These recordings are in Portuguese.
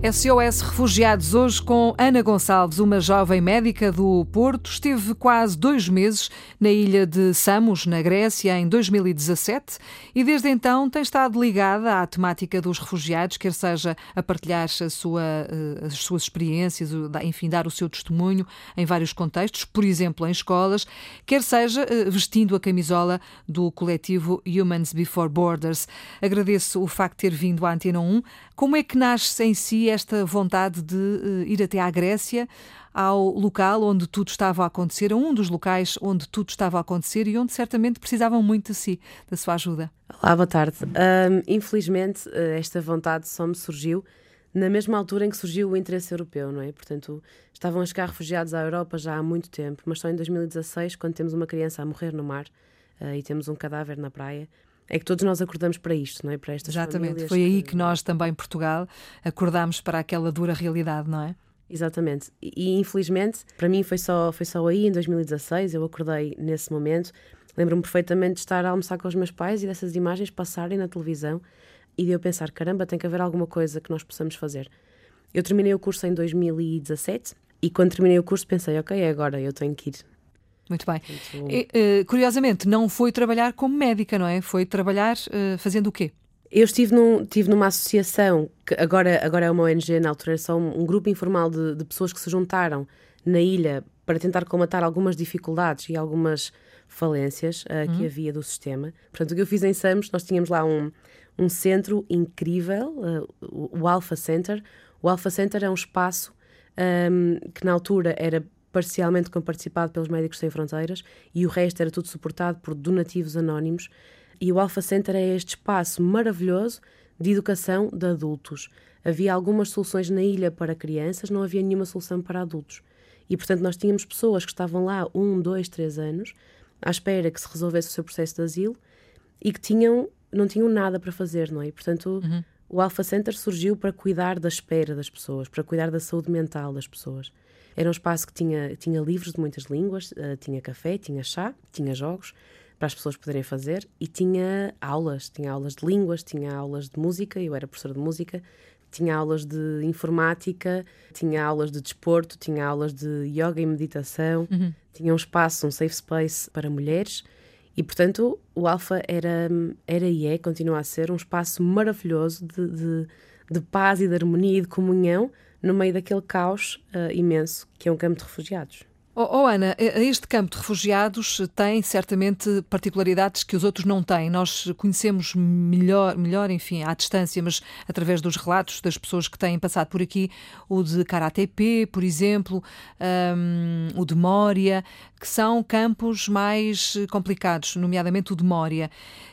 SOS Refugiados, hoje com Ana Gonçalves, uma jovem médica do Porto. Esteve quase dois meses na ilha de Samos, na Grécia, em 2017 e desde então tem estado ligada à temática dos refugiados, quer seja a partilhar a sua, eh, as suas experiências, enfim, dar o seu testemunho em vários contextos, por exemplo, em escolas, quer seja eh, vestindo a camisola do coletivo Humans Before Borders. Agradeço o facto de ter vindo à Antena 1. Como é que nasce em si esta vontade de uh, ir até à Grécia, ao local onde tudo estava a acontecer, a um dos locais onde tudo estava a acontecer e onde certamente precisavam muito de si, da sua ajuda. Olá, boa tarde. Um, infelizmente, eh, esta vontade só me surgiu na mesma altura em que surgiu o interesse europeu, não é? Portanto, estavam a chegar refugiados à Europa já há muito tempo, mas só em 2016, quando temos uma criança a morrer no mar uh, e temos um cadáver na praia, é que todos nós acordamos para isto, não é? Para estas Exatamente. Foi aí que nós também, Portugal, acordámos para aquela dura realidade, não é? Exatamente. E, e infelizmente, para mim foi só, foi só aí, em 2016, eu acordei nesse momento. Lembro-me perfeitamente de estar a almoçar com os meus pais e dessas imagens passarem na televisão e de eu pensar: caramba, tem que haver alguma coisa que nós possamos fazer. Eu terminei o curso em 2017 e quando terminei o curso pensei: ok, é agora, eu tenho que ir muito bem. Muito... E, uh, curiosamente, não foi trabalhar como médica, não é? Foi trabalhar uh, fazendo o quê? Eu estive, num, estive numa associação, que agora, agora é uma ONG, na altura era só um, um grupo informal de, de, pessoas que se juntaram na ilha para tentar comatar algumas dificuldades e algumas falências uh, que uhum. havia do sistema. Portanto, o que eu fiz em Samos, nós tínhamos lá um, um centro incrível, o, o Alpha Center. O Alpha Center é um espaço um, ehm, que na altura era parcialmente comparticipado pelos Médicos Sem Fronteiras e o resto era tudo suportado por donativos anónimos. E o Alpha Center é este espaço maravilhoso de educação de adultos. Havia algumas soluções na ilha para crianças, não havia nenhuma solução para adultos. E, portanto, nós tínhamos pessoas que estavam lá um, dois, três anos, à espera que se resolvesse o seu processo de asilo e que tinham, não tinham nada para fazer, não é? E, portanto, uhum. o Alpha Center surgiu para cuidar da espera das pessoas, para cuidar da saúde mental das pessoas. Era um espaço que tinha, tinha livros de muitas línguas, uh, tinha café, tinha chá, tinha jogos para as pessoas poderem fazer e tinha aulas, tinha aulas de línguas, tinha aulas de música, eu era professora de música, tinha aulas de informática, tinha aulas de desporto, tinha aulas de yoga e meditação, uhum. tinha um espaço, um safe space para mulheres e, portanto, o Alfa era, era e é, continua a ser, um espaço maravilhoso de, de, de paz e de harmonia e de comunhão no meio daquele caos uh, imenso que é um campo de refugiados. Oh, oh, Ana, este campo de refugiados tem certamente particularidades que os outros não têm. Nós conhecemos melhor, melhor, enfim, à distância, mas através dos relatos das pessoas que têm passado por aqui, o de Karatepe, por exemplo, um, o de Mória, que são campos mais complicados, nomeadamente o de Mória.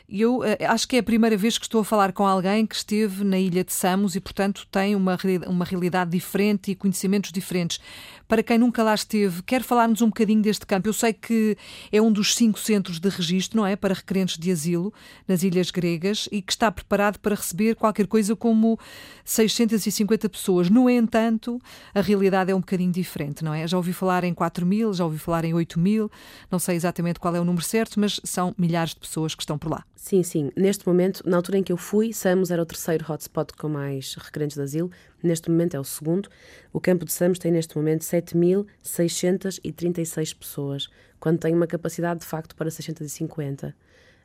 Eu uh, acho que é a primeira vez que estou a falar com alguém que esteve na ilha de Samos e, portanto, tem uma, uma realidade diferente e conhecimentos diferentes. Para quem nunca lá esteve, quer falar-nos um bocadinho deste campo? Eu sei que é um dos cinco centros de registro, não é? Para requerentes de asilo nas ilhas gregas e que está preparado para receber qualquer coisa como 650 pessoas. No entanto, a realidade é um bocadinho diferente, não é? Já ouvi falar em 4 mil, já ouvi falar em 8 mil, não sei exatamente qual é o número certo, mas são milhares de pessoas que estão por lá. Sim, sim. Neste momento, na altura em que eu fui, Samos era o terceiro hotspot com mais requerentes de asilo. Neste momento é o segundo. O campo de Samos tem neste momento 7.636 pessoas, quando tem uma capacidade de facto para 650.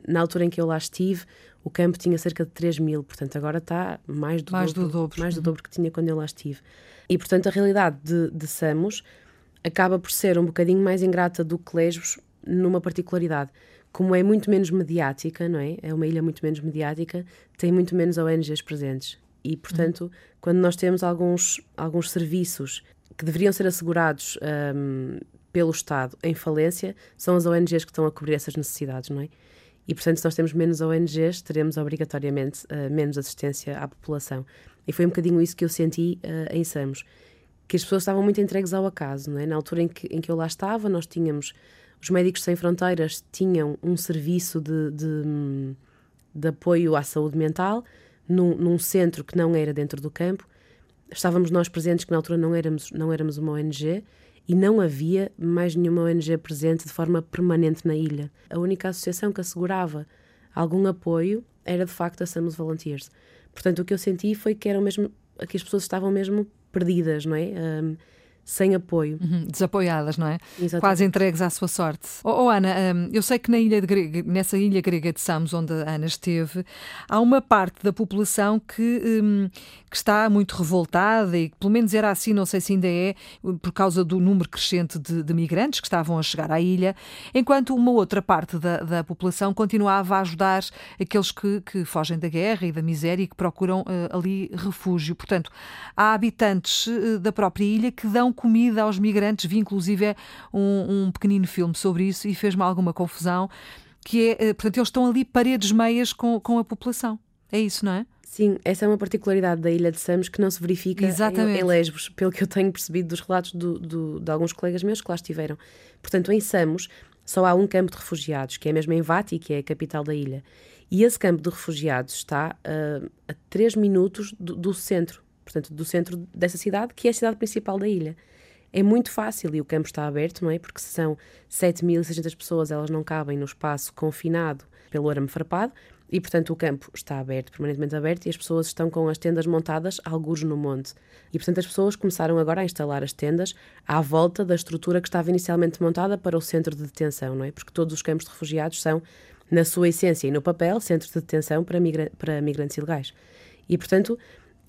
Na altura em que eu lá estive, o campo tinha cerca de 3 mil, portanto agora está mais do, mais dobro, do dobro. Mais do dobro que tinha quando eu lá estive. E portanto a realidade de, de Samos acaba por ser um bocadinho mais ingrata do que Lesbos numa particularidade como é muito menos mediática, não é? É uma ilha muito menos mediática, tem muito menos ONGs presentes. E, portanto, uhum. quando nós temos alguns, alguns serviços que deveriam ser assegurados um, pelo Estado em falência, são as ONGs que estão a cobrir essas necessidades, não é? E, portanto, se nós temos menos ONGs, teremos obrigatoriamente uh, menos assistência à população. E foi um bocadinho isso que eu senti uh, em Samos, que as pessoas estavam muito entregues ao acaso, não é? Na altura em que, em que eu lá estava, nós tínhamos os Médicos Sem Fronteiras tinham um serviço de, de, de apoio à saúde mental num, num, centro que não era dentro do campo. Estávamos nós presentes, que na altura não éramos, não éramos uma ONG, e não havia mais nenhuma ONG presente de forma permanente na ilha. A única associação que assegurava algum apoio era de facto a Samos Volunteers. Portanto, o que eu senti foi que eram mesmo que as pessoas estavam mesmo perdidas, não é? Um, sem apoio. Uhum, desapoiadas, não é? Exatamente. Quase entregues à sua sorte. Oh, oh Ana, hum, eu sei que na ilha grega, nessa ilha grega de Samos, onde a Ana esteve, há uma parte da população que, hum, que está muito revoltada e que, pelo menos era assim, não sei se ainda é, por causa do número crescente de, de migrantes que estavam a chegar à ilha, enquanto uma outra parte da, da população continuava a ajudar aqueles que, que fogem da guerra e da miséria e que procuram uh, ali refúgio. Portanto, há habitantes uh, da própria ilha que dão comida aos migrantes. Vi inclusive um, um pequenino filme sobre isso e fez-me alguma confusão. Que é, eh, portanto, eles estão ali paredes meias com, com a população. É isso, não é? Sim, essa é uma particularidade da Ilha de Samos que não se verifica em, em, Lesbos, pelo que eu tenho percebido dos relatos do, do, de alguns colegas meus que lá estiveram. Portanto, em Samos só há um campo de refugiados, que é mesmo em Vati, que é a capital da ilha. E esse campo de refugiados está uh, a 3 minutos do, do centro, portanto, do centro dessa cidade, que é a cidade principal da ilha é muito fácil e o campo está aberto, não é? Porque se são 7.600 pessoas, elas não cabem no espaço confinado pelo arame farpado e, portanto, o campo está aberto, permanentemente aberto, e as pessoas estão com as tendas montadas algures no monte. E, portanto, as pessoas começaram agora a instalar as tendas à volta da estrutura que estava inicialmente montada para o centro de detenção, não é? Porque todos os campos de refugiados são, na sua essência e no papel, centros de detenção para, migra para migrantes ilegais. E, portanto,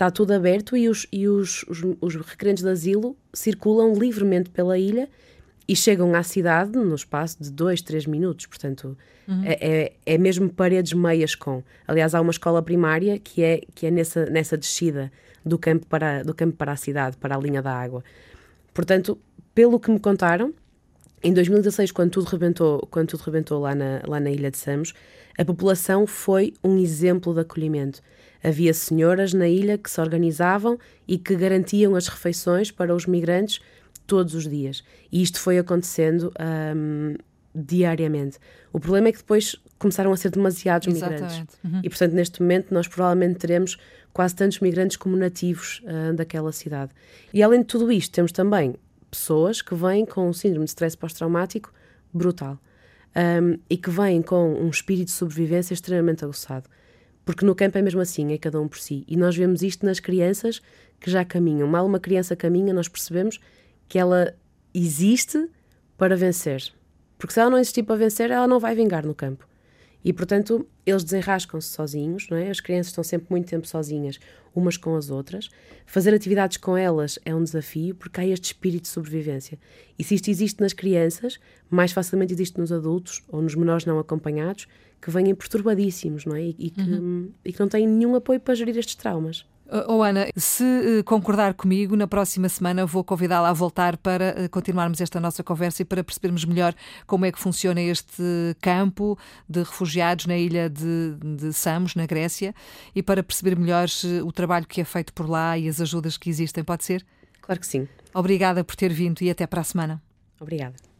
está tudo aberto e os, e os, os, os requerentes de asilo circulam livremente pela ilha e chegam à cidade no espaço de dois, três minutos. Portanto, uhum. é, é, é, mesmo paredes meias com. Aliás, há uma escola primária que é, que é nessa, nessa descida do campo, para, do campo para a cidade, para a linha da água. Portanto, pelo que me contaram, em 2016, quando tudo rebentou, quando tudo rebentou lá, na, lá na Ilha de Samos, a população foi um exemplo de acolhimento. Havia senhoras na ilha que se organizavam e que garantiam as refeições para os migrantes todos os dias. E isto foi acontecendo um, diariamente. O problema é que depois começaram a ser demasiados Exatamente. migrantes. Uhum. E, portanto, neste momento, nós provavelmente teremos quase tantos migrantes como nativos uh, daquela cidade. E, além de tudo isto, temos também pessoas que vêm com um síndrome de stress pós-traumático brutal um, e que vêm com um espírito de sobrevivência extremamente aguçado. Porque no campo é mesmo assim, é cada um por si. E nós vemos isto nas crianças que já caminham. Mal uma criança caminha, nós percebemos que ela existe para vencer. Porque se ela não existir para vencer, ela não vai vingar no campo. E, portanto, eles desenrascam-se sozinhos, não é? As crianças estão sempre muito tempo sozinhas, umas com as outras. Fazer atividades com elas é um desafio, porque há este espírito de sobrevivência. E se isto existe nas crianças, mais facilmente existe nos adultos ou nos menores não acompanhados, que vêm perturbadíssimos, não é? E, e que, uhum. e que não têm nenhum apoio para gerir estes traumas. Oh, Ana, se eh, concordar comigo, na próxima semana vou convidá-la a voltar para eh, continuarmos esta nossa conversa e para percebermos melhor como é que funciona este campo de refugiados na ilha de, de Samos, na Grécia, e para perceber melhor o trabalho que é feito por lá e as ajudas que existem. Pode ser? Claro que sim. Obrigada por ter vindo e até para a semana. Obrigada.